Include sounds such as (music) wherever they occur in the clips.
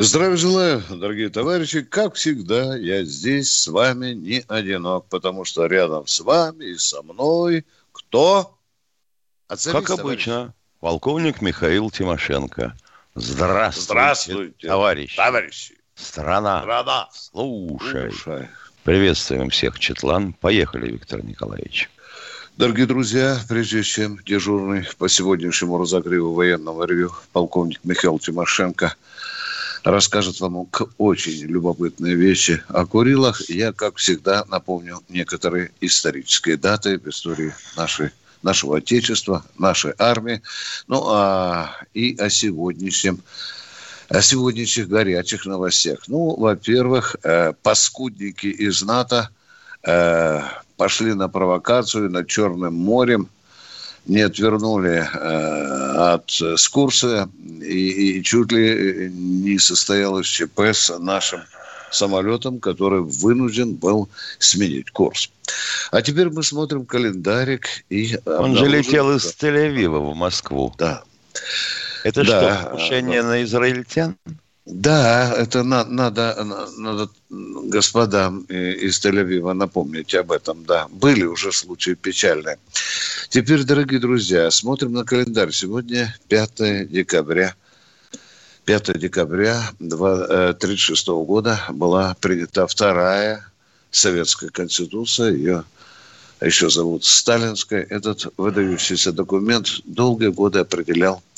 Здравия желаю, дорогие товарищи. Как всегда, я здесь с вами не одинок, потому что рядом с вами и со мной кто? Оценись, как обычно, товарищ. полковник Михаил Тимошенко. Здравствуйте, Здравствуйте товарищи. товарищи. Страна. Страна. Слушай. Слушай. Приветствуем всех, Четлан. Поехали, Виктор Николаевич. Дорогие друзья, прежде чем дежурный по сегодняшнему разогреву военного ревю полковник Михаил Тимошенко расскажет вам очень любопытные вещи о Курилах, я, как всегда, напомню некоторые исторические даты в истории нашей нашего Отечества, нашей армии, ну а и о сегодняшнем о сегодняшних горячих новостях. Ну, во-первых, э, паскудники из НАТО э, пошли на провокацию над Черным морем, не отвернули э, от с курса и, и чуть ли не состоялось ЧП с нашим самолетом, который вынужден был сменить курс. А теперь мы смотрим календарик и... Он же летел из Тель-Авива в Москву. Да. Это да. что, покушение на израильтян? Да, это на, надо, надо господам из Тель-Авива напомнить об этом, да. Были уже случаи печальные. Теперь, дорогие друзья, смотрим на календарь. Сегодня 5 декабря. 5 декабря 1936 э, года была принята вторая советская конституция. Ее еще зовут Сталинская. Этот выдающийся документ долгие годы определял Э,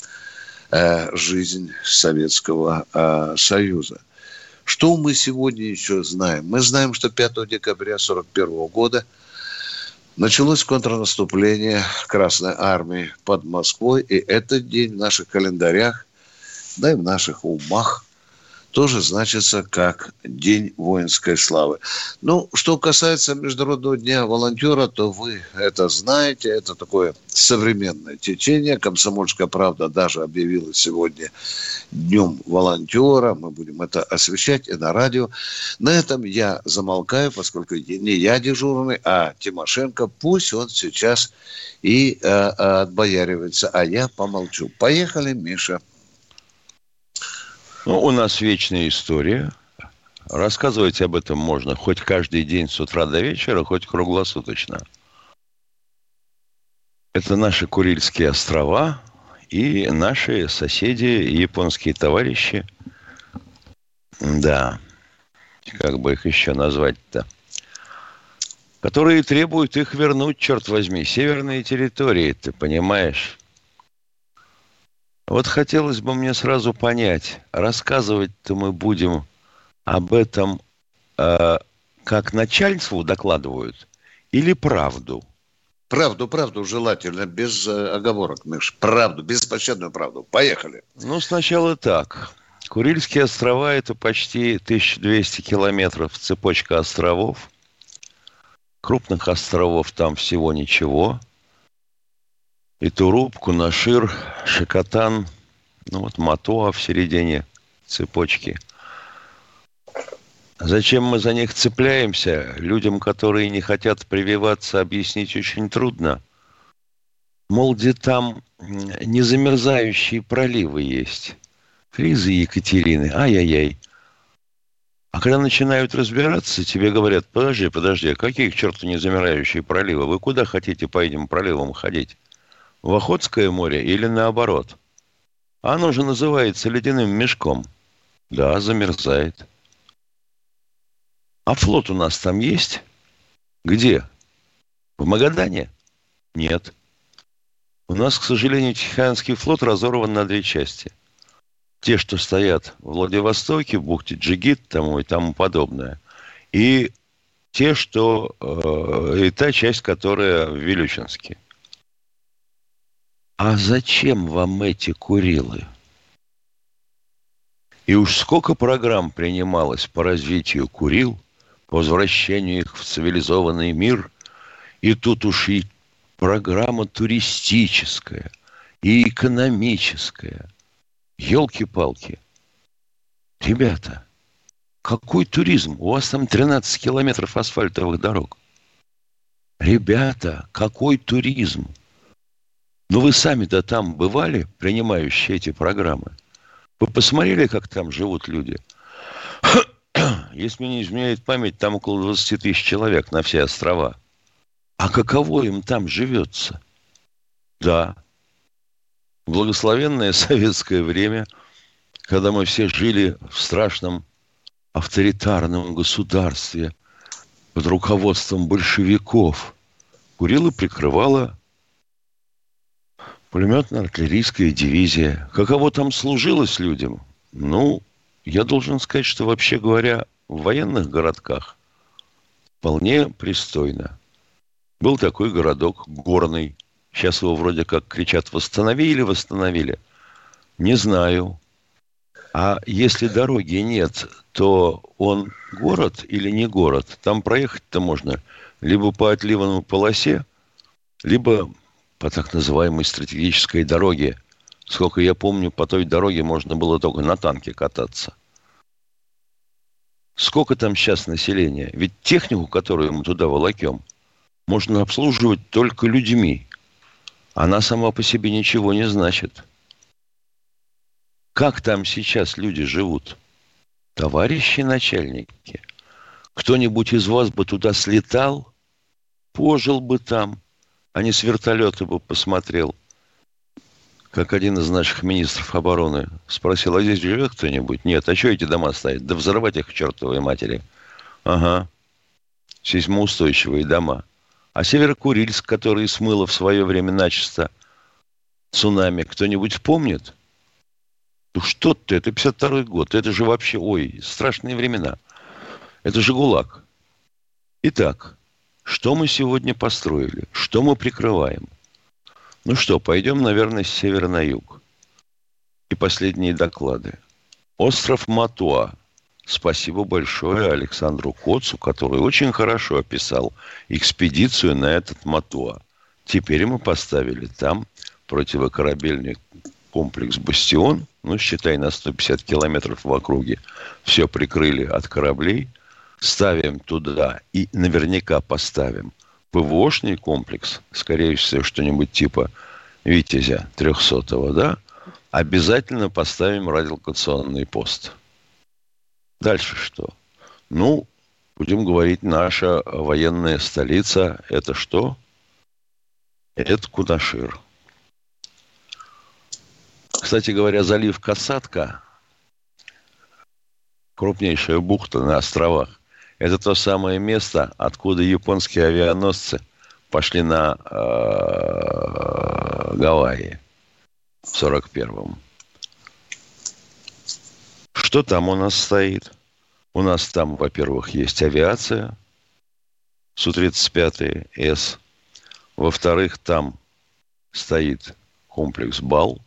жизнь Советского э, Союза. Что мы сегодня еще знаем? Мы знаем, что 5 декабря 1941 года началось контрнаступление Красной Армии под Москвой, и этот день в наших календарях, да и в наших умах – тоже значится как День воинской славы. Ну, что касается Международного дня волонтера, то вы это знаете. Это такое современное течение. Комсомольская правда даже объявила сегодня Днем волонтера. Мы будем это освещать и на радио. На этом я замолкаю, поскольку не я дежурный, а Тимошенко. Пусть он сейчас и э, отбояривается, а я помолчу. Поехали, Миша. Ну, у нас вечная история. Рассказывать об этом можно хоть каждый день с утра до вечера, хоть круглосуточно. Это наши Курильские острова и наши соседи, японские товарищи. Да, как бы их еще назвать-то? Которые требуют их вернуть, черт возьми, северные территории, ты понимаешь? Вот хотелось бы мне сразу понять, рассказывать-то мы будем об этом, э, как начальству докладывают, или правду? Правду, правду желательно, без э, оговорок, Миш. Правду, беспощадную правду. Поехали. Ну, сначала так. Курильские острова – это почти 1200 километров цепочка островов. Крупных островов там всего ничего – и Туруп, Кунашир, Шикотан, ну вот Матуа в середине цепочки. Зачем мы за них цепляемся? Людям, которые не хотят прививаться, объяснить очень трудно. Мол, где там незамерзающие проливы есть. Фризы Екатерины, ай-яй-яй. А когда начинают разбираться, тебе говорят, подожди, подожди, а какие к черту незамирающие проливы? Вы куда хотите по этим проливам ходить? В Охотское море или наоборот. Оно же называется ледяным мешком. Да, замерзает. А флот у нас там есть? Где? В Магадане? Нет. У нас, к сожалению, Тихоокеанский флот разорван на две части. Те, что стоят в Владивостоке, в бухте Джигит тому и тому подобное. И те, что... Э, и та часть, которая в Вилючинске. А зачем вам эти Курилы? И уж сколько программ принималось по развитию Курил, по возвращению их в цивилизованный мир. И тут уж и программа туристическая, и экономическая. Елки-палки. Ребята, какой туризм? У вас там 13 километров асфальтовых дорог. Ребята, какой туризм? Ну вы сами-то там бывали, принимающие эти программы? Вы посмотрели, как там живут люди? (clears throat) Если мне не изменяет память, там около 20 тысяч человек на все острова. А каково им там живется? Да. Благословенное советское время, когда мы все жили в страшном авторитарном государстве под руководством большевиков, курила и прикрывала пулеметно-артиллерийская дивизия. Каково там служилось людям? Ну, я должен сказать, что вообще говоря, в военных городках вполне пристойно. Был такой городок Горный. Сейчас его вроде как кричат «восстановили, восстановили». Не знаю. А если дороги нет, то он город или не город? Там проехать-то можно либо по отливанной полосе, либо по так называемой стратегической дороге. Сколько я помню, по той дороге можно было только на танке кататься. Сколько там сейчас населения? Ведь технику, которую мы туда волокем, можно обслуживать только людьми. Она сама по себе ничего не значит. Как там сейчас люди живут? Товарищи начальники, кто-нибудь из вас бы туда слетал, пожил бы там, а не с вертолета бы посмотрел. Как один из наших министров обороны спросил, а здесь живет кто-нибудь? Нет, а что эти дома стоят? Да взорвать их к чертовой матери. Ага, сейсмоустойчивые дома. А Северокурильск, который смыло в свое время начисто цунами, кто-нибудь помнит? Ну что ты, это 52 год, это же вообще, ой, страшные времена. Это же ГУЛАГ. Итак, что мы сегодня построили? Что мы прикрываем? Ну что, пойдем, наверное, с севера на юг. И последние доклады. Остров Матуа. Спасибо большое Александру Коцу, который очень хорошо описал экспедицию на этот Матуа. Теперь мы поставили там противокорабельный комплекс «Бастион», ну, считай, на 150 километров в округе. Все прикрыли от кораблей – ставим туда и наверняка поставим ПВОшный комплекс, скорее всего, что-нибудь типа Витязя 300 да, обязательно поставим радиолокационный пост. Дальше что? Ну, будем говорить, наша военная столица – это что? Это Кунашир. Кстати говоря, залив Касатка, крупнейшая бухта на островах, это то самое место, откуда японские авианосцы пошли на э, Гавайи в 41-м. Что там у нас стоит? У нас там, во-первых, есть авиация Су-35С. Во-вторых, там стоит комплекс БАЛ.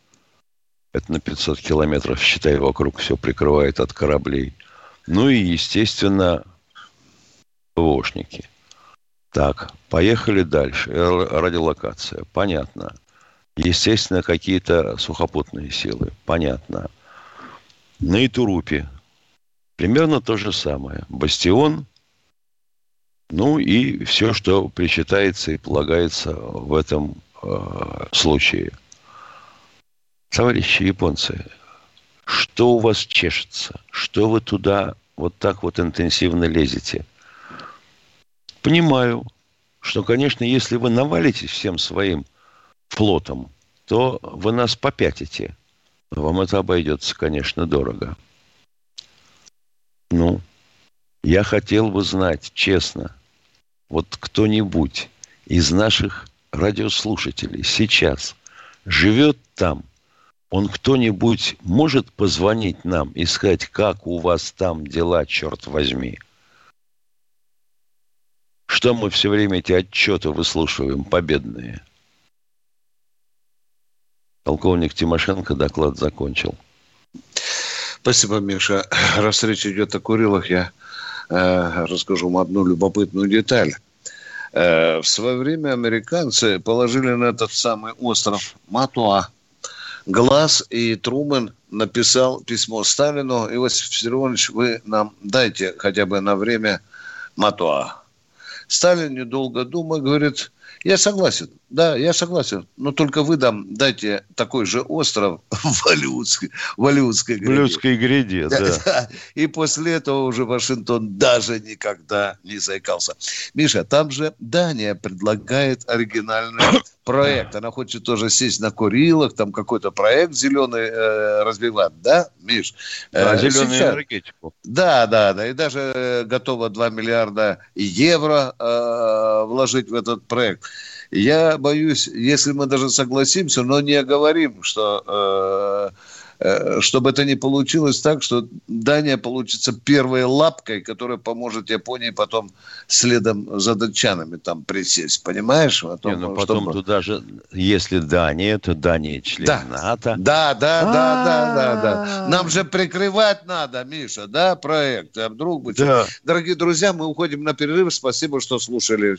Это на 500 километров, считай, вокруг все прикрывает от кораблей. Ну и, естественно, ПВОшники. Так, поехали дальше. Радиолокация. Понятно. Естественно, какие-то сухопутные силы. Понятно. На Итурупе примерно то же самое. Бастион, ну и все, что причитается и полагается в этом э, случае. Товарищи японцы, что у вас чешется? Что вы туда вот так вот интенсивно лезете? Понимаю, что, конечно, если вы навалитесь всем своим флотом, то вы нас попятите. Вам это обойдется, конечно, дорого. Ну, я хотел бы знать, честно, вот кто-нибудь из наших радиослушателей сейчас живет там, он кто-нибудь может позвонить нам и сказать, как у вас там дела, черт возьми – что мы все время эти отчеты выслушиваем, победные? Полковник Тимошенко доклад закончил. Спасибо, Миша. Раз речь идет о Курилах, я э, расскажу вам одну любопытную деталь. Э, в свое время американцы положили на этот самый остров Матуа глаз, и Трумэн написал письмо Сталину, Иосиф Виссарионович, вы нам дайте хотя бы на время Матуа. Сталин, недолго думая, говорит, я согласен, да, я согласен. Но только вы там дайте такой же остров (laughs) в Алиутской, в Алиутской гряде. В Алиутской гряде, да, да. да. И после этого уже Вашингтон даже никогда не заикался. Миша, там же Дания предлагает оригинальный (coughs) проект. Она хочет тоже сесть на Курилах, там какой-то проект зеленый э, развивать, да, Миш? Да, э, зеленую сейчас... энергетику. Да, да, да. И даже готова 2 миллиарда евро э, вложить в этот проект. Я боюсь, если мы даже согласимся, но не оговорим, что э, э, чтобы это не получилось так, что Дания получится первой лапкой, которая поможет Японии потом следом за датчанами там присесть. Понимаешь? О том, не, ну потом чтобы... туда же, если Дания, то Дания член да. НАТО. Да, да, да, да, да, да. Нам же прикрывать надо, Миша, да, проект. А вдруг бы... Да. Дорогие друзья, мы уходим на перерыв. Спасибо, что слушали.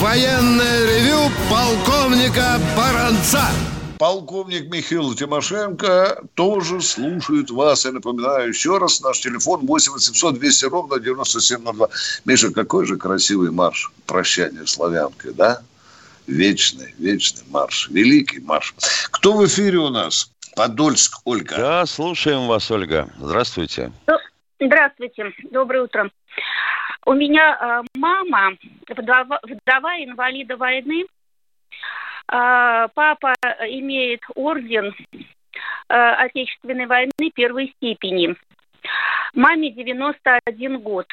Военное ревю полковника Баранца. Полковник Михаил Тимошенко тоже слушает вас. Я напоминаю еще раз, наш телефон 8 800 200 ровно 9702. Миша, какой же красивый марш прощания славянкой, да? Вечный, вечный марш, великий марш. Кто в эфире у нас? Подольск, Ольга. Да, слушаем вас, Ольга. Здравствуйте. Здравствуйте, доброе утро. У меня э, мама, вдова, вдова инвалида войны. Э, папа имеет орден э, Отечественной войны первой степени. Маме 91 год.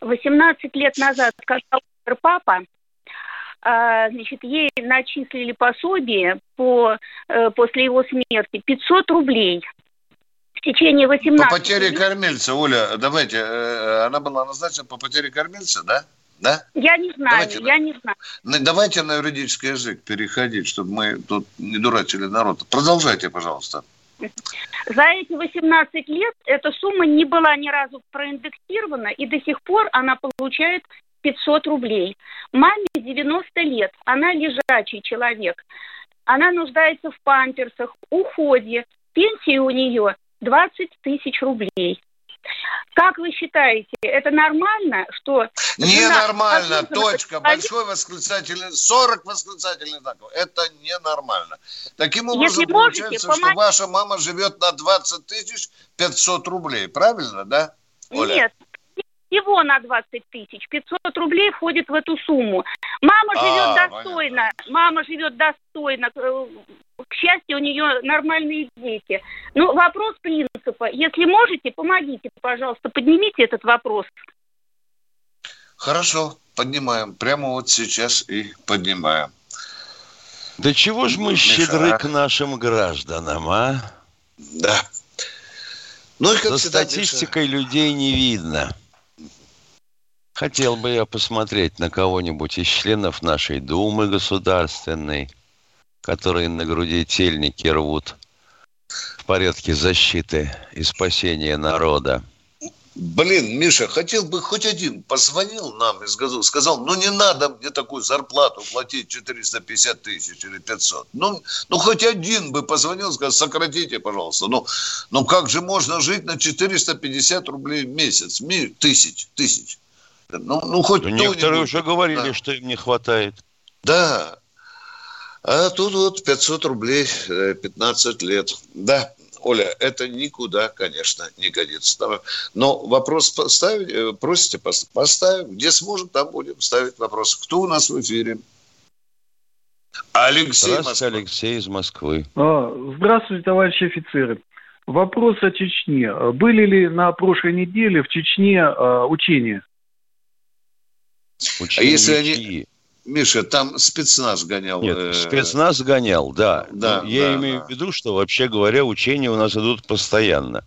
18 лет назад, сказал папа, э, значит, ей начислили пособие по, после его смерти 500 рублей – в течение 18 По потере кормильца, Оля, давайте, э, э, она была назначена по потере кормильца, да? Да? Я не знаю, давайте, я не знаю. Давайте на юридический язык переходить, чтобы мы тут не дурачили народ. Продолжайте, пожалуйста. За эти 18 лет эта сумма не была ни разу проиндексирована, и до сих пор она получает 500 рублей. Маме 90 лет, она лежачий человек. Она нуждается в памперсах, уходе. Пенсия у нее 20 тысяч рублей. Как вы считаете, это нормально, что... Ненормально, точка, большой восклицательный, 40 восклицательных знаков. Это ненормально. Таким образом, Если получается, можете, что помог... ваша мама живет на 20 тысяч 500 рублей, правильно, да? Оля? Нет, всего на 20 тысяч. 500 рублей входит в эту сумму. Мама живет а, достойно. Понятно. Мама живет достойно. К счастью, у нее нормальные дети. Ну, вопрос принципа. Если можете, помогите, пожалуйста, поднимите этот вопрос. Хорошо, поднимаем. Прямо вот сейчас и поднимаем. Да чего ж мы Миша, щедры к нашим гражданам, а? Да. Ну, и как За всегда, статистикой Миша... людей не видно. Хотел бы я посмотреть на кого-нибудь из членов нашей Думы государственной, которые на груди тельники рвут в порядке защиты и спасения народа. Блин, Миша, хотел бы хоть один позвонил нам и сказал, сказал, ну не надо мне такую зарплату платить 450 тысяч или 500. Ну, ну хоть один бы позвонил, сказал, сократите, пожалуйста. Ну, ну как же можно жить на 450 рублей в месяц? Тысяч, тысяч. Ну, ну хоть ну, Некоторые уже говорили, да. что им не хватает. Да, а тут вот 500 рублей, 15 э, лет. Да, Оля, это никуда, конечно, не годится. Но вопрос поставить, э, просите, поставим. Где сможем, там будем ставить вопрос. Кто у нас в эфире? Алексей Здравствуйте, Алексей из Москвы. А, здравствуйте, товарищи офицеры. Вопрос о Чечне. Были ли на прошлой неделе в Чечне а, учения? Учения а если они... Миша, там спецназ гонял. Нет, э, спецназ гонял, да. да я да, имею да. в виду, что вообще говоря, учения у нас идут постоянно.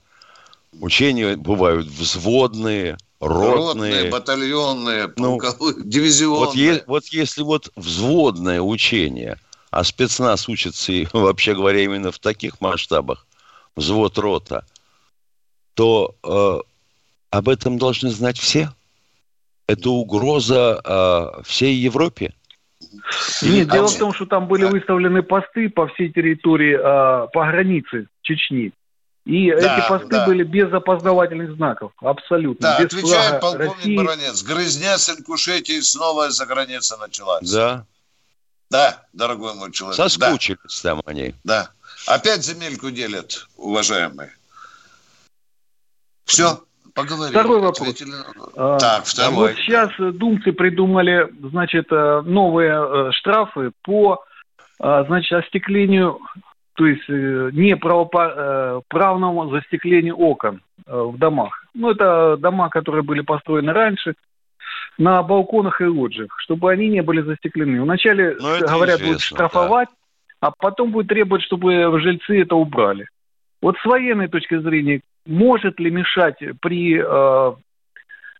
Учения бывают взводные, ротные. Ротные, батальонные, полковые, ну, дивизионные. Вот, е- вот если вот взводное учение, а спецназ учится, и, (laughs) вообще говоря, именно в таких масштабах, взвод рота, то э, об этом должны знать все. Это угроза э, всей Европе. Нет, дело в том, что там были выставлены посты по всей территории, э, по границе Чечни. И да, эти посты да. были без опознавательных знаков, абсолютно. Да, без отвечает полковник России. Баранец. Грызня с Ингушетии снова из-за границы началась. Да. Да, дорогой мой человек. Соскучились да. там они. Да. Опять земельку делят, уважаемые. Все, поговорили. Второй вопрос. Ответили. А, так, второй. Вот сейчас думцы придумали, значит, э, новые э, штрафы по, э, значит, остеклению, то есть не правному застеклению окон в домах. Ну, это дома, которые были построены раньше, на балконах и лоджиях, чтобы они не были застеклены. Вначале, ну, говорят, будут штрафовать, да. а потом будет требовать, чтобы жильцы это убрали. Вот с военной точки зрения, может ли мешать при э,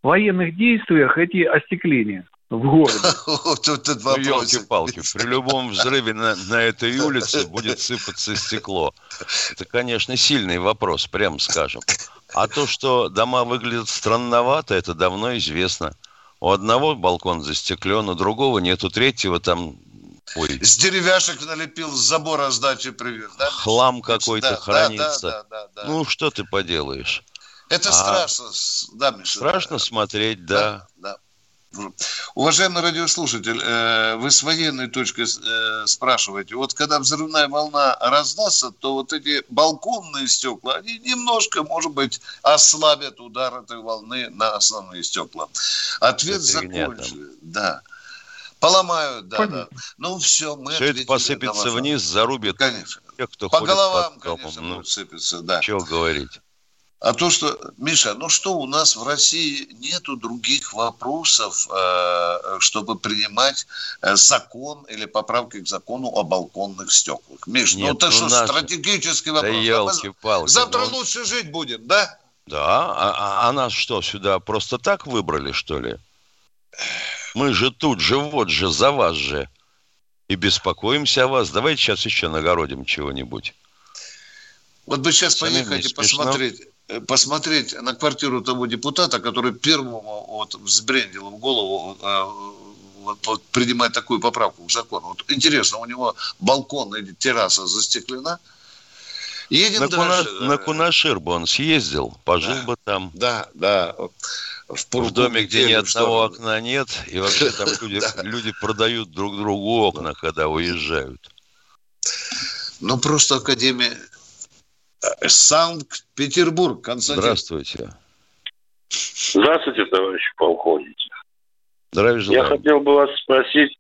военных действиях эти остекления? в городе. (laughs) Вот этот ну, елки-палки, при любом взрыве на, на этой улице будет сыпаться стекло. Это, конечно, сильный вопрос, прям скажем. А то, что дома выглядят странновато, это давно известно. У одного балкон застеклен, у другого нет, у третьего там Ой. С деревяшек налепил, с забора сдачи привез. Да? Хлам какой-то да, хранится. Да, да, да, да, ну, что ты поделаешь? Это а страшно, да, Миша? Страшно да. смотреть, да. да. да. Уважаемый радиослушатель, э, вы с военной точки э, спрашиваете, вот когда взрывная волна раздастся, то вот эти балконные стекла, они немножко, может быть, ослабят удар этой волны на основные стекла. Ответ закончили. Да. Поломают, да, Понятно. да. Ну все, мы Все это посыпется вниз, зарубит конечно. тех, кто По ходит головам, под домом. конечно, ну, будет да. Чего говорить? А то, что, Миша, ну что у нас в России нету других вопросов, э, чтобы принимать э, закон или поправки к закону о балконных стеклах. Миш, ну Нет, ну это что, нас... стратегический вопрос. Да елки-палки. Завтра ну... лучше жить будем, да? Да, а, а, а нас что, сюда просто так выбрали, что ли? Мы же тут же, вот же, за вас же. И беспокоимся о вас. Давайте сейчас еще нагородим чего-нибудь. Вот бы сейчас Сами поехать и посмотреть, э, посмотреть на квартиру того депутата, который первому вот взбрендил в голову э, вот, вот, принимать такую поправку к закону. Вот интересно, у него балкон или терраса застеклена? Едем на, дальше. Куна, на Кунашир бы он съездил, пожил да, бы там. Да, да в, в доме, где ни одного окна нет, и вообще там (laughs) люди, люди продают друг другу окна, когда уезжают. Ну, просто Академия э, Санкт-Петербург, Константин. Здравствуйте. Здравствуйте, товарищи полковники. Здравия желаю. Я хотел бы вас спросить,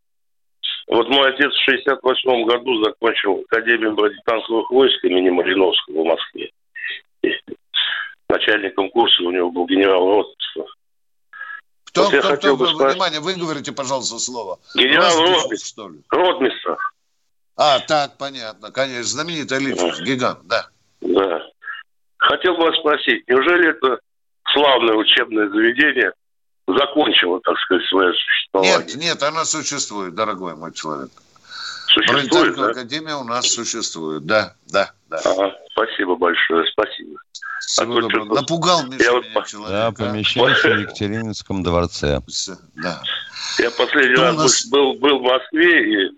вот мой отец в 68 году закончил Академию бронетанковых войск имени Малиновского в Москве. Начальником курса у него был генерал Ротмистров. Кто, вот кто, кто, кто спросить... внимание, вы говорите, пожалуйста, слово. Генерал? Ротмистров. А, так, понятно, конечно, знаменитая личность, да. гигант, да. Да. Хотел бы вас спросить, неужели это славное учебное заведение закончило, так сказать, свое существование? Нет, нет, она существует, дорогой мой человек. Существует, да? Академия у нас существует, да, да, да. Ага, спасибо большое, спасибо. Всего а доброго. Напугал Миша я меня человек. Да, помещается в Екатерининском дворце. Да. Я последний Кто раз нас... был, был в Москве и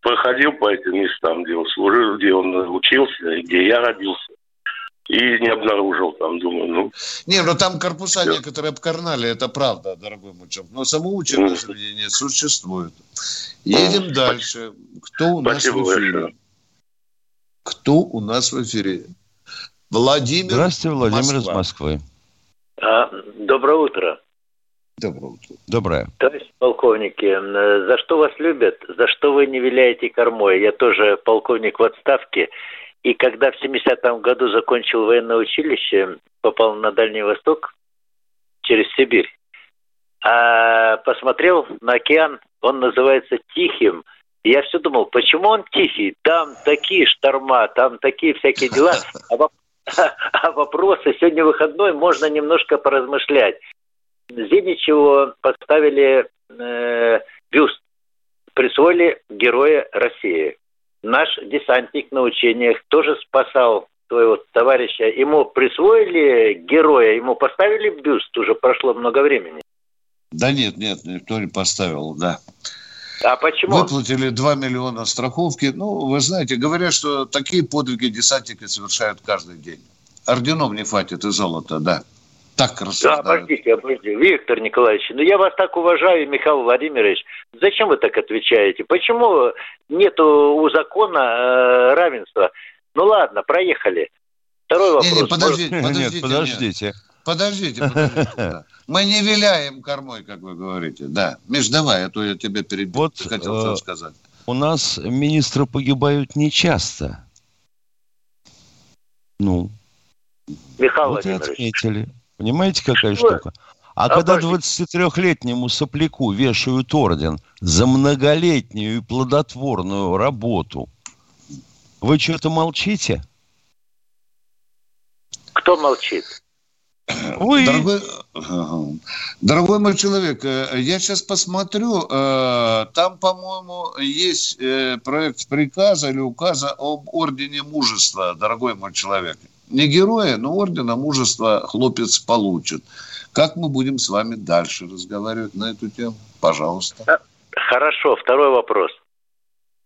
проходил по этим местам, где он служил, где он учился, где я родился. И не обнаружил там, думаю, ну... Не, ну там корпуса все. некоторые обкарнали, это правда, дорогой человек. Но само учебное mm. заведение существует. Едем дальше. Кто у нас Спасибо в эфире? Большое. Кто у нас в эфире? Владимир. Здравствуйте, Владимир Москва. из Москвы. А, доброе утро. Доброе утро. Доброе. Товарищ полковники, за что вас любят, за что вы не виляете кормой? Я тоже полковник в отставке. И когда в 70-м году закончил военное училище, попал на Дальний Восток через Сибирь, а посмотрел на океан, он называется «Тихим». Я все думал, почему он тихий? Там такие шторма, там такие всякие дела. А, (laughs) а вопросы сегодня выходной, можно немножко поразмышлять. Зеничеву поставили э, бюст, присвоили Героя России. Наш десантник на учениях тоже спасал своего товарища. Ему присвоили героя, ему поставили бюст, уже прошло много времени. Да нет, нет, никто не поставил, да. А почему? Выплатили 2 миллиона страховки. Ну, вы знаете, говорят, что такие подвиги десантники совершают каждый день. Орденов не хватит и золота, да. Так рассуждают. Да, обождите, обождите. Виктор Николаевич, ну я вас так уважаю, Михаил Владимирович. Зачем вы так отвечаете? Почему нету у закона э, равенства? Ну ладно, проехали. Второй вопрос. Не, не, подождите, (laughs) подождите. Нет, подождите. Нет. Подождите, подождите. (laughs) Мы не виляем кормой, как вы говорите. Да. Миш, давай, а то я тебе перебил. Вот, хотел что э, сказать. У нас министры погибают нечасто. Ну. Михаил вот Владимирович. отметили. Понимаете, какая что? штука? А Обожди. когда 23-летнему сопляку вешают орден за многолетнюю и плодотворную работу, вы что-то молчите? Кто молчит? Вы... Дорогой, дорогой мой человек, э, я сейчас посмотрю, э, там, по-моему, есть э, проект приказа или указа об ордене мужества, дорогой мой человек. Не героя, но ордена мужества хлопец получит. Как мы будем с вами дальше разговаривать на эту тему? Пожалуйста. Хорошо, второй вопрос.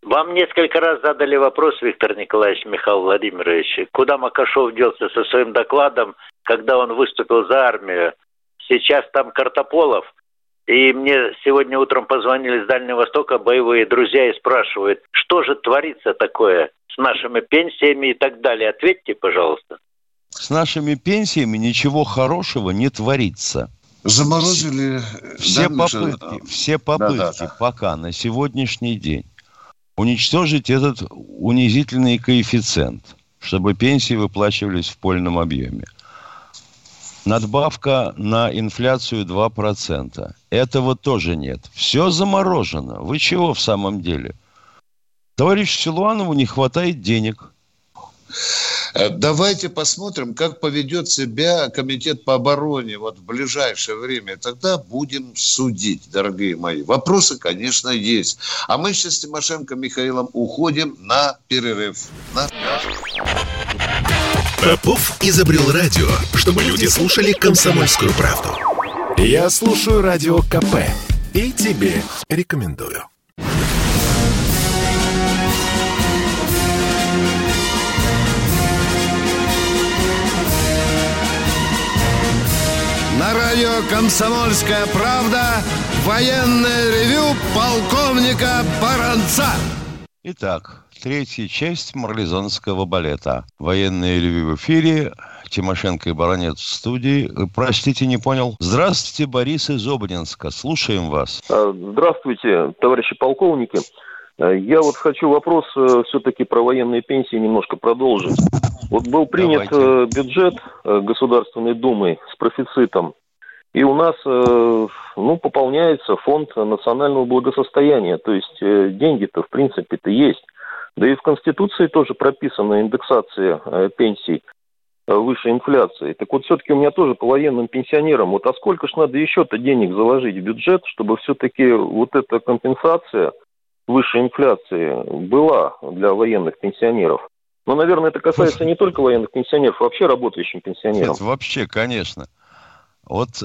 Вам несколько раз задали вопрос, Виктор Николаевич Михаил Владимирович, куда Макашов делся со своим докладом, когда он выступил за армию. Сейчас там Картополов, и мне сегодня утром позвонили с Дальнего Востока боевые друзья и спрашивают, что же творится такое с нашими пенсиями и так далее. Ответьте, пожалуйста. С нашими пенсиями ничего хорошего не творится. Заморозили... Все да, попытки, все попытки да, да, да. пока на сегодняшний день уничтожить этот унизительный коэффициент, чтобы пенсии выплачивались в польном объеме. Надбавка на инфляцию 2%. Этого тоже нет. Все заморожено. Вы чего в самом деле? Товарищу Силуанову не хватает денег. Э, давайте посмотрим, как поведет себя Комитет по обороне вот в ближайшее время. Тогда будем судить, дорогие мои. Вопросы, конечно, есть. А мы сейчас с Тимошенко Михаилом уходим на перерыв. На... Попов изобрел радио, чтобы люди слушали комсомольскую правду. Я слушаю радио КП и тебе рекомендую. На радио «Комсомольская правда» военное ревю полковника Баранца. Итак, третья часть марлезонского балета. Военное ревю в эфире. Тимошенко и Баранец в студии. Простите, не понял. Здравствуйте, Борис из Обнинска. Слушаем вас. А, здравствуйте, товарищи полковники. А, я вот хочу вопрос э, все-таки про военные пенсии немножко продолжить. Вот был принят Давайте. Э, бюджет э, Государственной Думы с профицитом, и у нас ну, пополняется фонд национального благосостояния. То есть деньги-то, в принципе-то, есть. Да и в Конституции тоже прописана индексация пенсий выше инфляции. Так вот, все-таки у меня тоже по военным пенсионерам, вот а сколько ж надо еще-то денег заложить в бюджет, чтобы все-таки вот эта компенсация выше инфляции была для военных пенсионеров. Но, наверное, это касается не только военных пенсионеров, а вообще работающим пенсионерам. Нет, вообще, конечно. Вот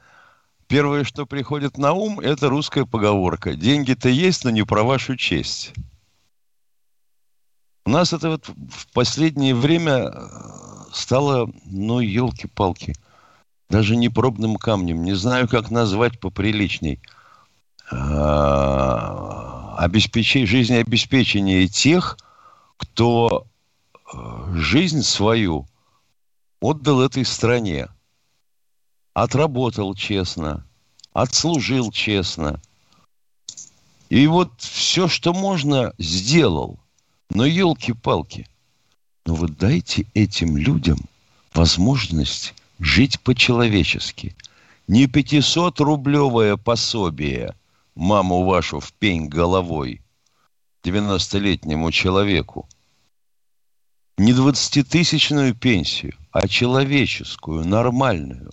(laughs) первое, что приходит на ум, это русская поговорка. Деньги-то есть, но не про вашу честь. У нас это вот в последнее время э, стало, ну, елки-палки, даже не пробным камнем. Не знаю, как назвать поприличней а, обеспечение, жизнеобеспечение тех, кто э, жизнь свою отдал этой стране, отработал честно, отслужил честно. И вот все, что можно, сделал. Но елки-палки, ну вот дайте этим людям возможность жить по-человечески. Не 500-рублевое пособие – маму вашу в пень головой 90-летнему человеку не 20-тысячную пенсию, а человеческую, нормальную.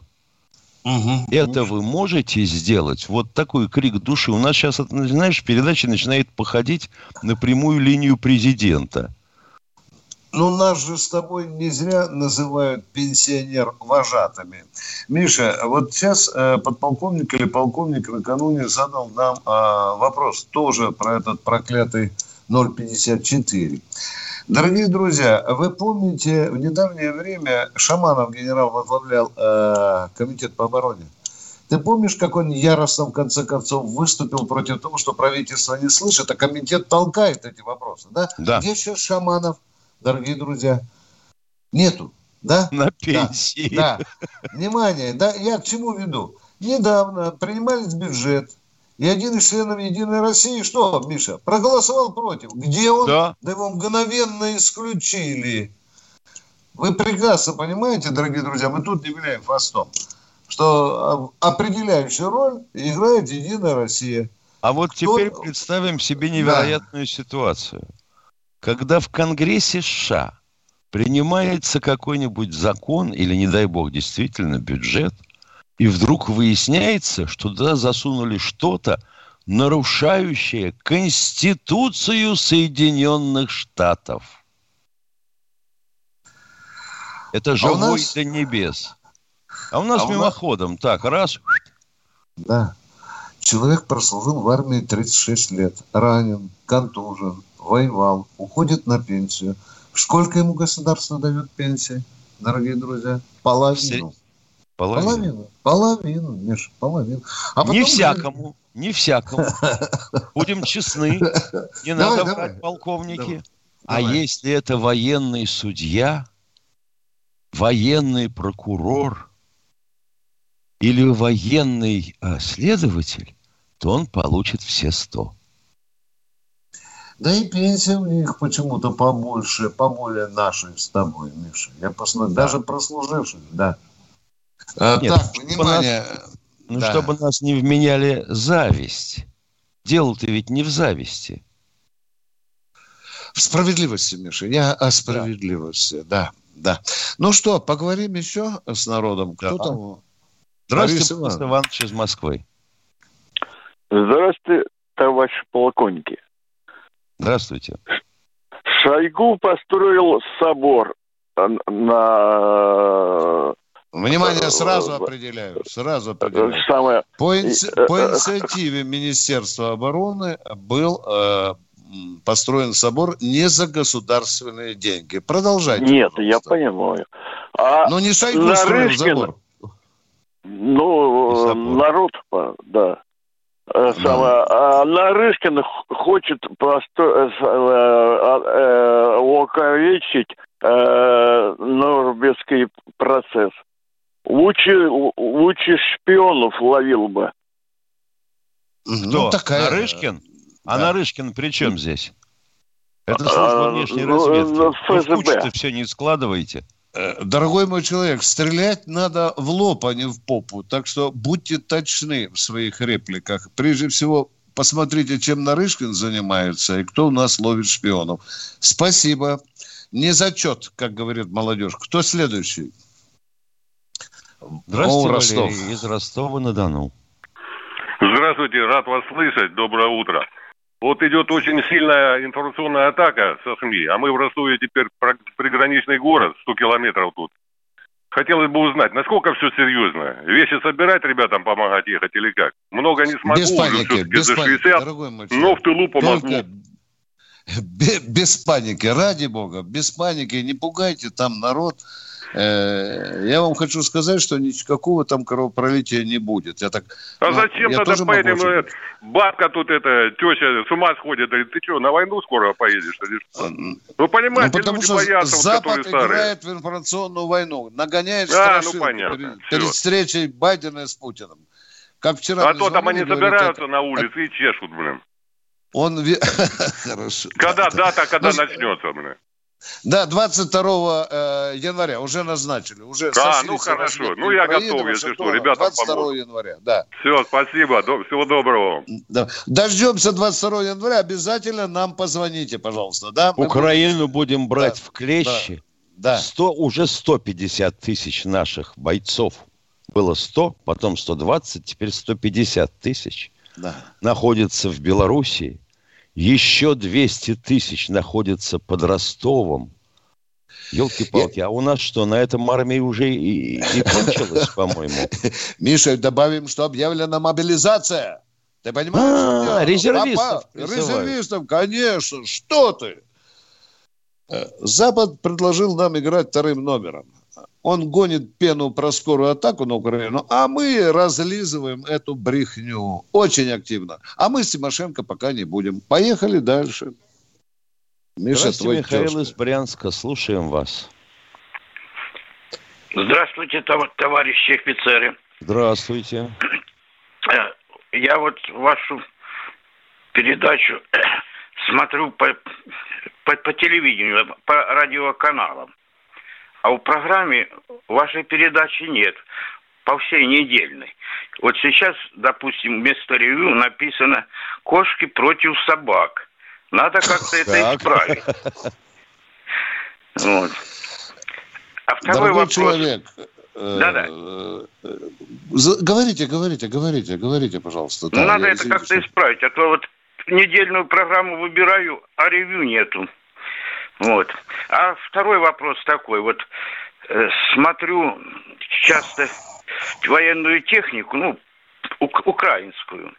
Угу. Это вы можете сделать? Вот такой крик души. У нас сейчас, знаешь, передача начинает походить на прямую линию президента. Ну, нас же с тобой не зря называют пенсионер вожатыми. Миша, вот сейчас э, подполковник или полковник накануне задал нам э, вопрос тоже про этот проклятый 054. Дорогие друзья, вы помните, в недавнее время Шаманов генерал возглавлял э, комитет по обороне. Ты помнишь, как он яростно, в конце концов, выступил против того, что правительство не слышит, а комитет толкает эти вопросы, да? Да. Где сейчас Шаманов, дорогие друзья? Нету, да? На пенсии. Да, да. Внимание, да, я к чему веду? Недавно принимались бюджет, и один из членов Единой России, что, Миша, проголосовал против. Где он? Да. Да его мгновенно исключили. Вы прекрасно понимаете, дорогие друзья, мы тут не виляем фастом, что определяющую роль играет Единая Россия. А вот Кто... теперь представим себе невероятную да. ситуацию. Когда в Конгрессе США принимается какой-нибудь закон или, не дай бог, действительно бюджет – и вдруг выясняется, что туда засунули что-то, нарушающее Конституцию Соединенных Штатов. Это же а нас... до небес. А у нас а мимоходом, нас... так, раз. Да. Человек прослужил в армии 36 лет, ранен, контужен, воевал, уходит на пенсию. Сколько ему государство дает пенсии, дорогие друзья? Половину. Половину. Половину, половину, Миша, половину. А потом... Не всякому, не всякому. (laughs) Будем честны. Не надо брать полковники. А если это военный судья, военный прокурор или военный а, следователь, то он получит все сто. Да и пенсия у них почему-то побольше, поболее нашей с тобой, Миша. Я посмотрю, да. даже прослуживших, да. А, Нет, так, внимание. Нас, ну, да. чтобы нас не вменяли зависть. Дело-то ведь не в зависти. В справедливости, Миша. Я о справедливости, да. да, да. Ну что, поговорим еще с народом. Кто да. там? Здравствуйте, Борис Иванович. Иванович из Москвы. Здравствуйте, товарищи полковники. Здравствуйте. Шойгу построил собор на Внимание, сразу определяю, сразу определяю. Самое... По, инци... По инициативе Министерства обороны был э, построен собор не за государственные деньги. Продолжайте. Нет, пожалуйста. я понимаю. А Но не Шойгу строил забор. Ну, народ, да. Э, самое, а Нарышкин хочет просто э, увековечить э, э, Норбетский процесс. Лучше, лучше шпионов ловил бы. Кто? Ну, такая... Нарышкин? А да. Нарышкин при чем здесь? Это служба а, внешней ну, разведки. Ну, ФСБ. Вы все не складываете. Э, дорогой мой человек, стрелять надо в лоб, а не в попу. Так что будьте точны в своих репликах. Прежде всего, посмотрите, чем Нарышкин занимается и кто у нас ловит шпионов. Спасибо. Не зачет, как говорит молодежь. Кто следующий? Здравствуйте, О, Ростов. Валерий, из Ростова-на-Дону. Здравствуйте, рад вас слышать. Доброе утро. Вот идет очень сильная информационная атака со СМИ, а мы в Ростове теперь приграничный город, 100 километров тут. Хотелось бы узнать, насколько все серьезно? Вещи собирать ребятам помогать ехать или как? Много не смогу, без паники, уже без за 60, паники, но в тылу помогу. Только без паники, ради бога, без паники, не пугайте там народ. Э, я вам хочу сказать, что никакого там кровопролития не будет. Я так, а ну, зачем тогда поедем? Могу... Бабка тут эта, теща с ума сходит, говорит, ты что, на войну скоро поедешь? Вы понимаете, ну, потому люди что боятся, Запад вот, играет в информационную войну, нагоняет а, ну, понятно. перед, перед встречей Байдена с Путиным. Как вчера а то там они говорят, собираются это... на улице и чешут, блин. Он... (laughs) Хорошо. Когда дата, когда ну, начнется, блин? Да, 22 э, января уже назначили. Уже да, ну хорошо. Ну я готов, если что, ребята 22 помогут. января, да. Все, спасибо, до, всего доброго. Да. Дождемся 22 января, обязательно нам позвоните, пожалуйста. Да, Украину будем, будем брать да, в клещи. Да. 100, уже 150 тысяч наших бойцов. Было 100, потом 120, теперь 150 тысяч. Да. Находится в Белоруссии еще 200 тысяч находится под Ростовом. Елки-палки, а у нас что, на этом армии уже и, и кончилась, (laughs) по-моему. Миша, добавим, что объявлена мобилизация. Ты понимаешь? А, резервистов. Резервистов, конечно. Что ты? Э, Запад предложил нам играть вторым номером он гонит пену про скорую атаку на Украину, а мы разлизываем эту брехню очень активно. А мы с Тимошенко пока не будем. Поехали дальше. Миша, Здравствуйте, твой Михаил тезка. из Брянска. Слушаем вас. Здравствуйте, товарищи офицеры. Здравствуйте. Э, я вот вашу передачу смотрю по, по, по телевидению, по радиоканалам. А в программе вашей передачи нет по всей недельной. Вот сейчас, допустим, вместо ревью написано «Кошки против собак». Надо как-то это исправить. Вот. А второй Дорогой вопрос. человек, да-да. Э, э, говорите, говорите, говорите, говорите, пожалуйста. Ну, надо это как-то исправить, а то вот недельную программу выбираю, а ревью нету. Вот. А второй вопрос такой. Вот э, смотрю часто военную технику, ну, ук- украинскую.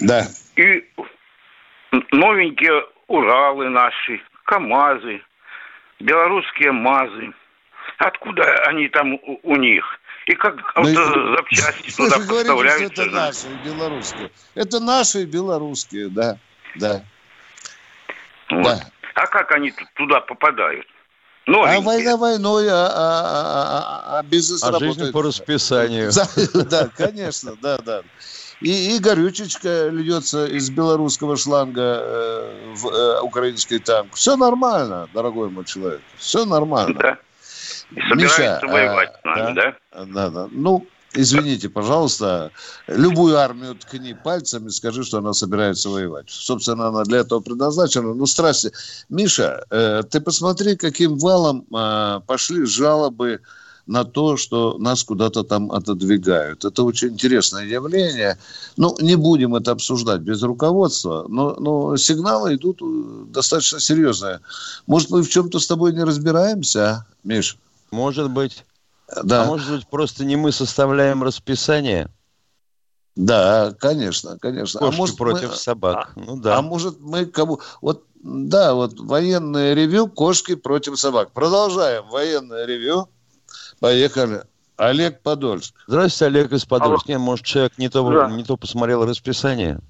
Да. И новенькие Уралы наши, КАМАЗы, белорусские МАЗы. Откуда они там у, у них? И как ну, запчасти (laughs) туда поставляются? Это наши белорусские. Это наши белорусские, да. Да. Вот. да. А как они туда попадают? Новенькие. А война войной, а, а, а, а бизнес а работает. жизнь по расписанию. (laughs) Да, конечно, да, да. И, и горючечка льется из белорусского шланга э, в э, украинский танк. Все нормально, дорогой мой человек. Все нормально. Да. И Миша, воевать а, нами, да? Да, да. да. Ну, извините, пожалуйста, любую армию ткни пальцами, скажи, что она собирается воевать. Собственно, она для этого предназначена. Ну, страсти. Миша, э, ты посмотри, каким валом э, пошли жалобы на то, что нас куда-то там отодвигают. Это очень интересное явление. Ну, не будем это обсуждать без руководства, но, но сигналы идут э, достаточно серьезные. Может, мы в чем-то с тобой не разбираемся, а, Миш? Может быть. Да. А может быть, просто не мы составляем расписание? Да, конечно, конечно. А Кошки а может, против мы... собак. А, ну да. А может мы кому... Вот, да, вот военное ревю «Кошки против собак». Продолжаем военное ревю. Поехали. Олег Подольск. Здравствуйте, Олег из Подольска. Может, человек не то, да. не то посмотрел расписание?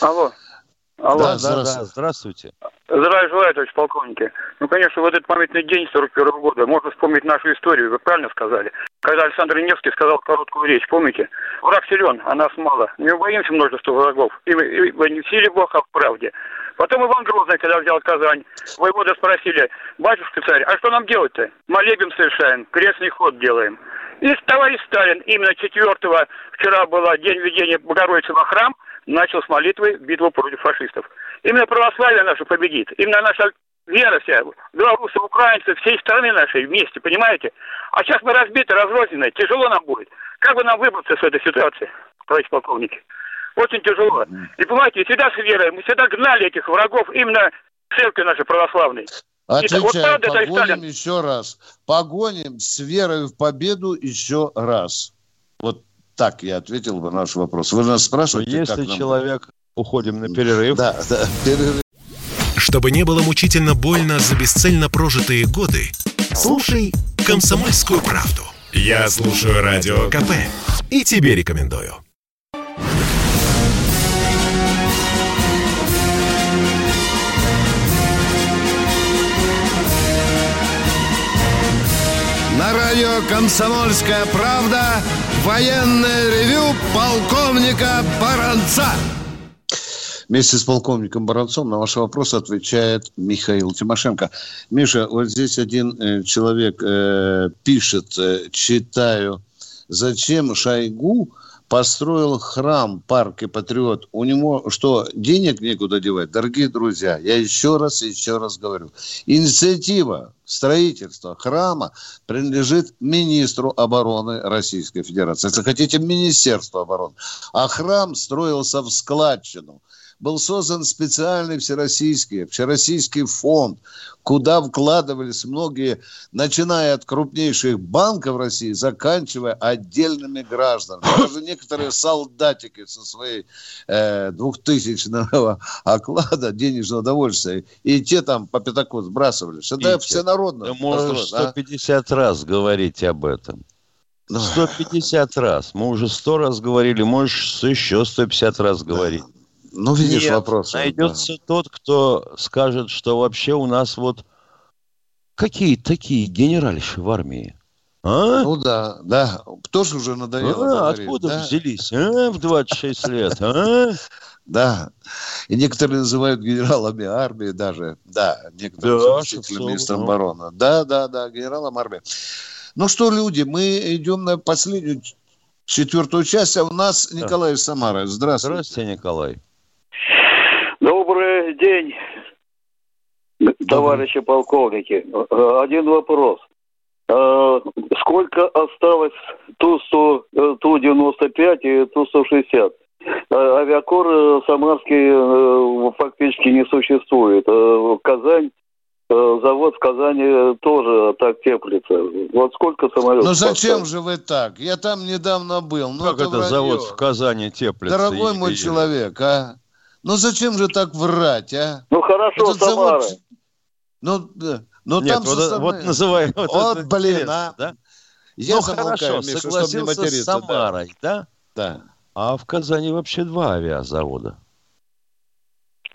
Алло. Алло. Да, здравствуйте. Да, здравствуйте. Здравия желаю, товарищ полковники. Ну, конечно, в этот памятный день 41 года можно вспомнить нашу историю, вы правильно сказали. Когда Александр Невский сказал короткую речь, помните? Враг силен, а нас мало. Не боимся множества врагов. И, и, и не в силе Бог, а в правде. Потом Иван Грозный, когда взял Казань, воевода спросили, батюшка царь, а что нам делать-то? Молебен совершаем, крестный ход делаем. И товарищ Сталин именно 4 вчера было день введения Богородицы во храм, начал с молитвы битву против фашистов. Именно православие наше победит. Именно наша вера вся, белорусы, украинцы, всей страны нашей вместе, понимаете? А сейчас мы разбиты, разрознены, тяжело нам будет. Как бы нам выбраться с этой ситуации, товарищ полковники? Очень тяжело. И понимаете, всегда с верой, мы всегда гнали этих врагов именно церкви нашей православной. Отвечаю, вот правда, погоним еще раз. Погоним с верой в победу еще раз. Вот так я ответил бы на наш вопрос. Вы нас спрашиваете, Если как человек Уходим на перерыв. Да, да, перерыв. Чтобы не было мучительно больно за бесцельно прожитые годы, слушай «Комсомольскую правду». Я слушаю Радио КП и тебе рекомендую. На радио «Комсомольская правда» военное ревю полковника Баранца. Вместе с полковником Баранцом на ваши вопросы отвечает Михаил Тимошенко. Миша, вот здесь один э, человек э, пишет, э, читаю, зачем Шойгу построил храм парк и патриот. У него что, денег некуда девать? Дорогие друзья, я еще раз и еще раз говорю. Инициатива строительства храма принадлежит министру обороны Российской Федерации. Если хотите, Министерству обороны. А храм строился в складчину – был создан специальный всероссийский, всероссийский фонд, куда вкладывались многие, начиная от крупнейших банков России, заканчивая отдельными гражданами. Даже некоторые солдатики со своей э, двухтысячного (laughs) оклада денежного удовольствия, и те там по пятаку сбрасывались. Это всенародно. Ты можешь 150 а? раз говорить об этом. 150 раз. Мы уже 100 раз говорили, можешь еще 150 раз говорить. Ну, видишь, Нет, вопрос. Найдется да. тот, кто скажет, что вообще у нас вот какие такие генеральши в армии? А? Ну да, да. Тоже уже надоело. А, откуда да? взялись? А, в 26 лет, а? (laughs) Да. И некоторые называют генералами армии даже. Да, некоторые да, заместителями министра обороны. Да, да, да, генералом армии. Ну что, люди, мы идем на последнюю четвертую часть, а у нас Николай из Самары. Здравствуйте. Здравствуйте, Николай. Добрый день, товарищи полковники. Один вопрос. А, сколько осталось Ту-100, э, Ту-95 и Ту-160? А, авиакор э, Самарский э, фактически не существует. Казань завод в Казани тоже так теплится. Вот сколько самолетов? Ну зачем поставить? же вы так? Я там недавно был. Ну, как это, это завод в Казани теплится? Дорогой мой человек, а? Ну зачем же так врать, а? Ну хорошо, Этот Самара. Завод... Ну, да. Но Нет, там вот, самое... вот называй. Вот, вот блин, а? Да? Я ну хорошо, Миша, согласился с Самарой, да? Да. А в Казани вообще два авиазавода.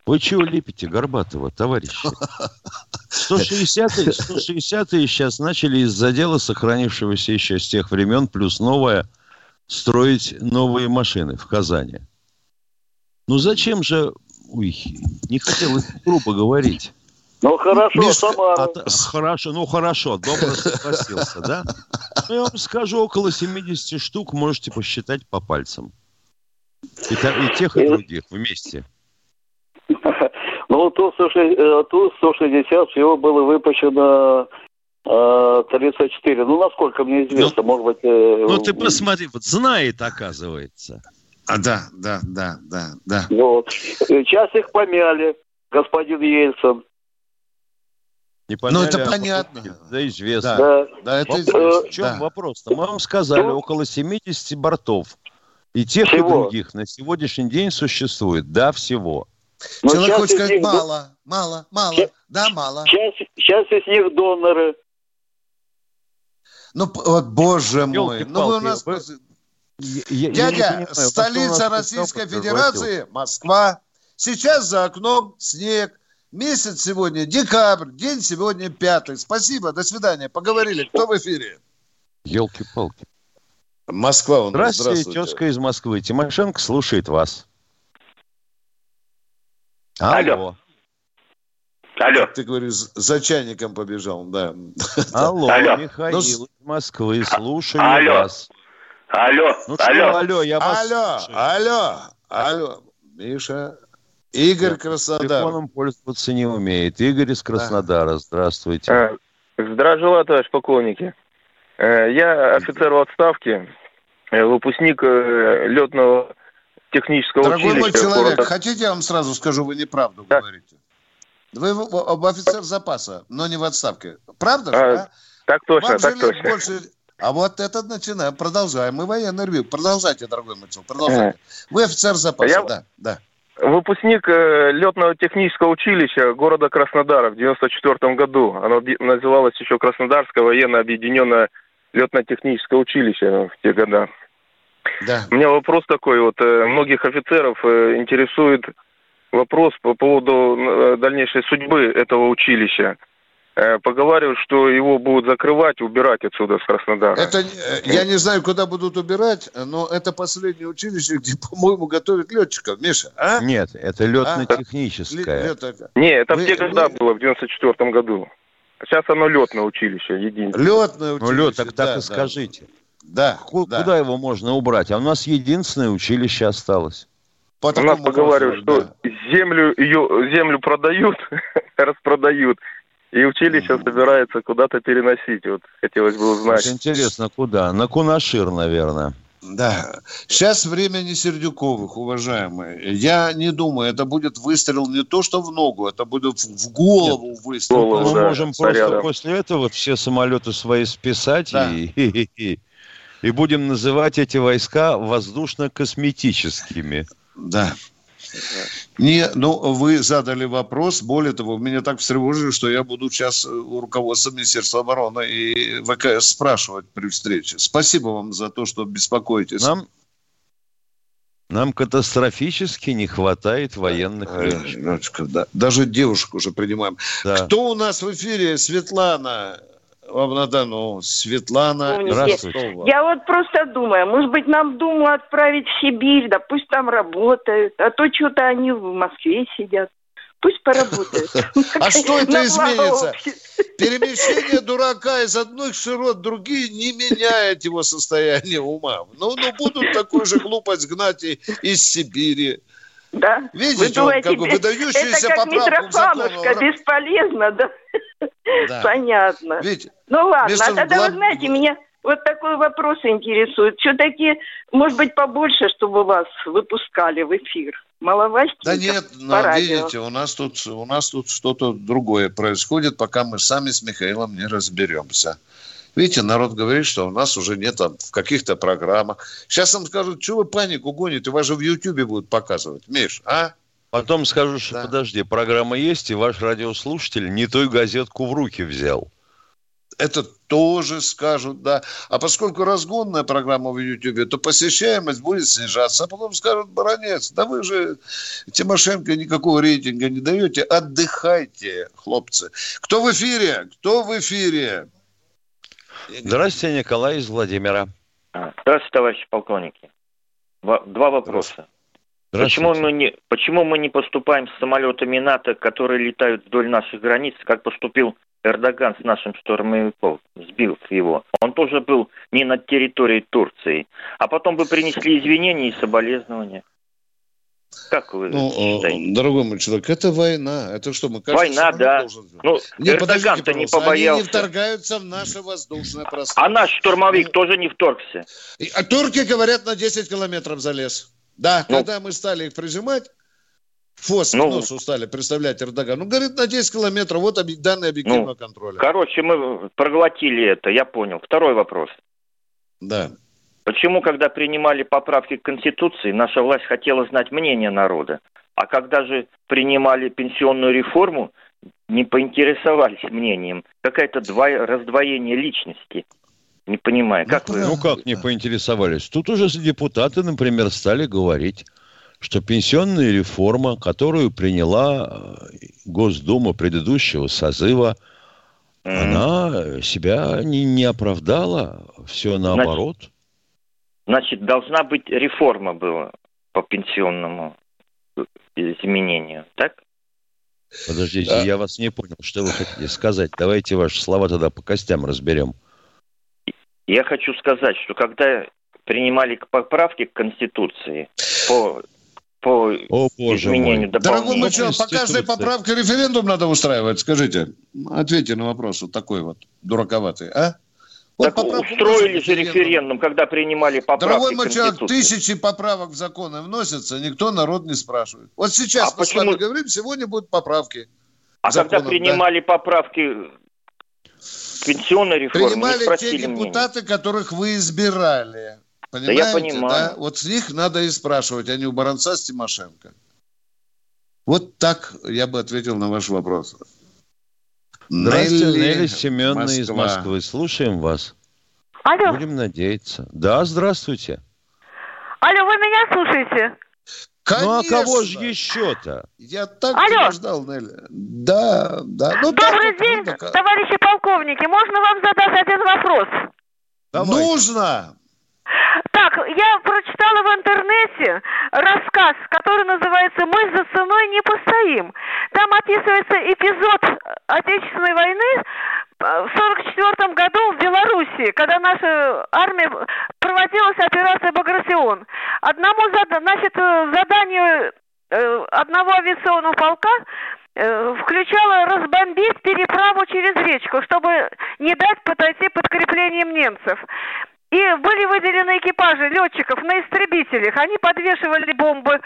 Вы чего лепите, Горбатова, товарищи? (laughs) 160-е 160 сейчас начали из-за дела, сохранившегося еще с тех времен, плюс новое, строить новые машины в Казани. Ну зачем же... Ой, не хотелось грубо говорить. Ну хорошо, Миш... Самара. А, хорошо, ну хорошо, добро согласился, да? Ну я вам скажу, около 70 штук можете посчитать по пальцам. И, и тех, и других вместе. (laughs) Ну, Ту-160 всего было выпущено 34. Э, ну, насколько мне известно, ну, может быть... Э, ну, ты посмотри, вот знает, оказывается. А, да, да, да, да, да. Вот. Сейчас их помяли, господин Ельцин. Не помяли, ну, это а понятно. Да, известно. Да, да это известно. В чем да. вопрос-то? Мы вам сказали, ну, около 70 бортов. И тех, всего. и других на сегодняшний день существует. Да, всего. Но Человек хочет сказать, них... мало, мало, мало, сейчас, да, мало. Сейчас, сейчас из них доноры. Ну, вот, боже мой, ну вы у нас... Вы, я, Дядя, я понимаю, столица Российской Федерации, Москва. Сейчас за окном снег. Месяц сегодня декабрь, день сегодня пятый. Спасибо, до свидания. Поговорили. Кто в эфире? Елки-палки. Москва у нас. Здравствуйте, Здравствуйте, тезка из Москвы. Тимошенко слушает вас. Алло. Алло. Ты говоришь, за чайником побежал, да. Алло, Алло. Михаил ну, из Москвы, слушаю Алло. вас. Алло, ну алло. Что, алло, я вас Алло, слушаю. алло, алло. Миша, Игорь я Краснодар. Телефоном пользоваться не умеет. Игорь из Краснодара, да. здравствуйте. А, здравствуйте, товарищ полковники. Э, я офицер в отставке, э, выпускник э, летного технического Дорогой училища. Дорогой мой человек, города... хотите я вам сразу скажу, вы неправду да. говорите. Вы об офицер запаса, но не в отставке. Правда же, а, Так точно, вам так точно. Больше а вот это начинаем, продолжаем. Мы военный ревью. Продолжайте, дорогой Митцел, продолжайте. Вы офицер запаса, Я... да, да. Выпускник э, летного технического училища города Краснодара в 94 году. Оно называлось еще Краснодарское военно-объединенное летно-техническое училище в те годы. Да. У меня вопрос такой, вот э, многих офицеров э, интересует вопрос по поводу дальнейшей судьбы этого училища. Э, поговаривают, что его будут закрывать, убирать отсюда с Краснодара. Это, я не знаю, куда будут убирать, но это последнее училище, где, (laughs) по-моему, готовят летчиков. Миша, а? Нет, это летно-техническое. А? Нет, это вы, в те года вы... было, в 94 году. Сейчас оно летное училище, единственное. Летное училище, Ну, лет, так, так да, и скажите. Да, Куда да. его можно убрать? А у нас единственное училище осталось. По у нас поговаривают, что да. землю, ее, землю продают, (laughs) распродают, и училище mm-hmm. собирается куда-то переносить. Вот хотелось бы узнать. Очень интересно, куда? На Кунашир, наверное. Да. Сейчас время не Сердюковых, уважаемые. Я не думаю, это будет выстрел не то, что в ногу, это будет в голову Нет, выстрел. Голову, Мы да, можем снарядом. просто после этого все самолеты свои списать да. и, (laughs) и, и, и будем называть эти войска воздушно-косметическими. Да. Не, ну, вы задали вопрос. Более того, меня так встревожили, что я буду сейчас у руководства Министерства обороны и ВКС спрашивать при встрече. Спасибо вам за то, что беспокоитесь. Нам, нам катастрофически не хватает военных э, летчиков. Да. Даже девушек уже принимаем. Да. Кто у нас в эфире? Светлана. Вам надо, ну, Светлана. Здравствуйте. Я вот просто думаю, может быть, нам Думу отправить в Сибирь, да пусть там работают, а то что-то они в Москве сидят. Пусть поработают. (laughs) А что это изменится? Перемещение дурака из одной широт в другие не меняет его состояние ума. Ну, ну будут такую же глупость гнать и из Сибири. Да. Видите, Вы думаете, он как бы выдающийся это как Митрофановка, бесполезно, да? да. Понятно. Ведь ну ладно, а тогда глав... вы знаете, меня вот такой вопрос интересует. Все-таки, может быть, побольше, чтобы вас выпускали в эфир. Маловастенько Да нет, но видите, у нас тут, у нас тут что-то другое происходит, пока мы сами с Михаилом не разберемся. Видите, народ говорит, что у нас уже нет там, в каких-то программах. Сейчас нам скажут, что вы панику гоните, вас же в Ютьюбе будут показывать. Миш, а? Потом скажу, что да. подожди, программа есть, и ваш радиослушатель не той газетку в руки взял. Это тоже скажут, да. А поскольку разгонная программа в Ютьюбе, то посещаемость будет снижаться. А потом скажут, баронец, да вы же Тимошенко никакого рейтинга не даете. Отдыхайте, хлопцы. Кто в эфире? Кто в эфире? Здравствуйте, Николай из Владимира. А, здравствуйте, товарищи полковники. Два вопроса. Почему мы, не, почему мы не поступаем с самолетами НАТО, которые летают вдоль наших границ, как поступил Эрдоган с нашим штурмовиком, сбил его. Он тоже был не над территорией Турции. А потом бы принесли извинения и соболезнования. Как вы ну, считаете? Дорогой мой человек, это война. Это что, мы каждый Война, да. Должен... Ну, не, Эрдоган-то не побоялся. Они не вторгаются в наше воздушное пространство. А наш штурмовик ну, тоже не вторгся. А турки говорят на 10 километров залез. Да, ну, когда мы стали их прижимать, ФОС ну, носу стали представлять Эрдоган. Ну, говорит, на 10 километров, вот данные объективного ну, контроля. Короче, мы проглотили это, я понял. Второй вопрос. Да. Почему, когда принимали поправки к Конституции, наша власть хотела знать мнение народа, а когда же принимали пенсионную реформу, не поинтересовались мнением? Какое-то раздвоение личности. Не понимаю, ну, как ну, вы... Ну, как не поинтересовались? Тут уже депутаты, например, стали говорить, что пенсионная реформа, которую приняла э, Госдума предыдущего созыва, mm. она себя не, не оправдала, все наоборот. Значит, Значит, должна быть реформа была по пенсионному изменению, так? Подождите, да. я вас не понял, что вы хотите сказать. Давайте ваши слова тогда по костям разберем. Я хочу сказать, что когда принимали поправки к Конституции по по О, боже изменению мой. Дорогой мой человек, по каждой поправке референдум надо устраивать. Скажите, ответьте на вопрос вот такой вот, дураковатый, а? Вот так устроили же референдум, когда принимали поправки Дорогой мой человек, тысячи поправок в законы вносятся, никто народ не спрашивает. Вот сейчас а мы почему... с вами говорим, сегодня будут поправки. А законам, когда принимали да? поправки пенсионной реформы, Принимали те депутаты, мнение. которых вы избирали. Понимаете, да? Я понимаю. да? Вот с них надо и спрашивать, а не у Баранца с Тимошенко. Вот так я бы ответил на ваш вопрос. Здравствуйте, Нелли, Нелли Семеновна Москва. из Москвы. Слушаем вас. Алло. Будем надеяться. Да, здравствуйте. Алло, вы меня слушаете? Конечно. Ну а кого же еще-то? Я так Алло. ждал, Нелли. Да, да. Ну, Добрый так, день, вот, товарищи полковники. Можно вам задать один вопрос? Давайте. Нужно. Так, я прочитала в интернете рассказ, который называется «Мы за ценой не постоим». Там описывается эпизод Отечественной войны в 1944 году в Белоруссии, когда наша армия проводилась операция «Багратион». Одному значит, заданию э, одного авиационного полка э, включало разбомбить переправу через речку, чтобы не дать подойти подкреплением немцев. И были выделены экипажи летчиков на истребителях. Они подвешивали бомбы,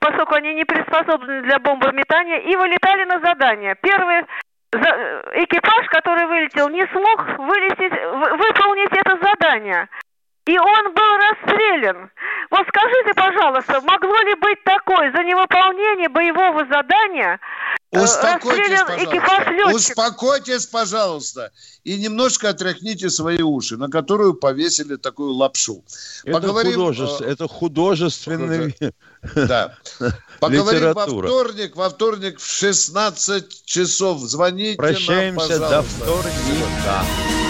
поскольку они не приспособлены для бомбометания, и вылетали на задание. Первый экипаж, который вылетел, не смог вылететь, выполнить это задание. И он был расстрелян. Вот скажите, пожалуйста, могло ли быть такое за невыполнение боевого задания Э, Успокойтесь, пожалуйста. Успокойтесь, пожалуйста. И немножко отряхните свои уши, на которую повесили такую лапшу. Это, Поговорим, художеств... э... это художественный... Да. (laughs) Поговорим во вторник. Во вторник в 16 часов. Звоните Прощаемся нам, до вторника.